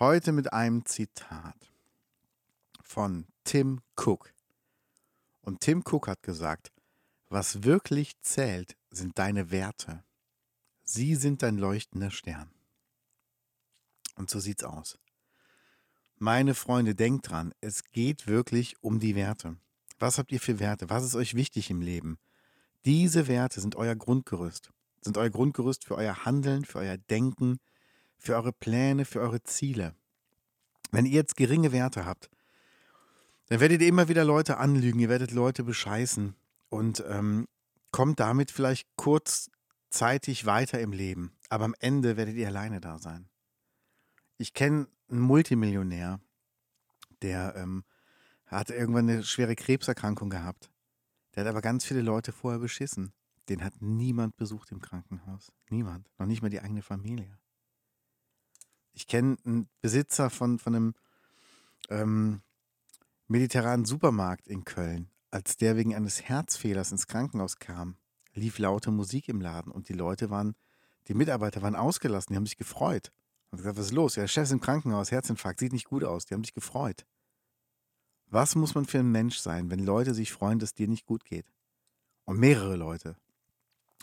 Heute mit einem Zitat von Tim Cook. Und Tim Cook hat gesagt, was wirklich zählt, sind deine Werte. Sie sind dein leuchtender Stern. Und so sieht's aus. Meine Freunde, denkt dran, es geht wirklich um die Werte. Was habt ihr für Werte? Was ist euch wichtig im Leben? Diese Werte sind euer Grundgerüst, sind euer Grundgerüst für euer Handeln, für euer Denken, für eure Pläne, für eure Ziele. Wenn ihr jetzt geringe Werte habt, dann werdet ihr immer wieder Leute anlügen, ihr werdet Leute bescheißen und ähm, kommt damit vielleicht kurzzeitig weiter im Leben. Aber am Ende werdet ihr alleine da sein. Ich kenne einen Multimillionär, der ähm, hat irgendwann eine schwere Krebserkrankung gehabt. Der hat aber ganz viele Leute vorher beschissen. Den hat niemand besucht im Krankenhaus. Niemand. Noch nicht mal die eigene Familie. Ich kenne einen Besitzer von, von einem ähm, mediterranen Supermarkt in Köln. Als der wegen eines Herzfehlers ins Krankenhaus kam, lief laute Musik im Laden und die Leute waren, die Mitarbeiter waren ausgelassen, die haben sich gefreut. Und gesagt, was ist los? Ja, der Chef ist im Krankenhaus, Herzinfarkt, sieht nicht gut aus. Die haben sich gefreut. Was muss man für ein Mensch sein, wenn Leute sich freuen, dass dir nicht gut geht? Und mehrere Leute.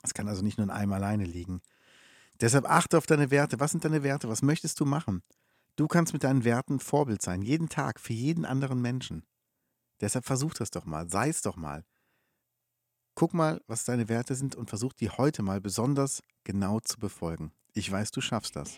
Es kann also nicht nur an einem alleine liegen. Deshalb achte auf deine Werte. Was sind deine Werte? Was möchtest du machen? Du kannst mit deinen Werten Vorbild sein, jeden Tag, für jeden anderen Menschen. Deshalb versuch das doch mal, sei es doch mal. Guck mal, was deine Werte sind und versuch die heute mal besonders genau zu befolgen. Ich weiß, du schaffst das.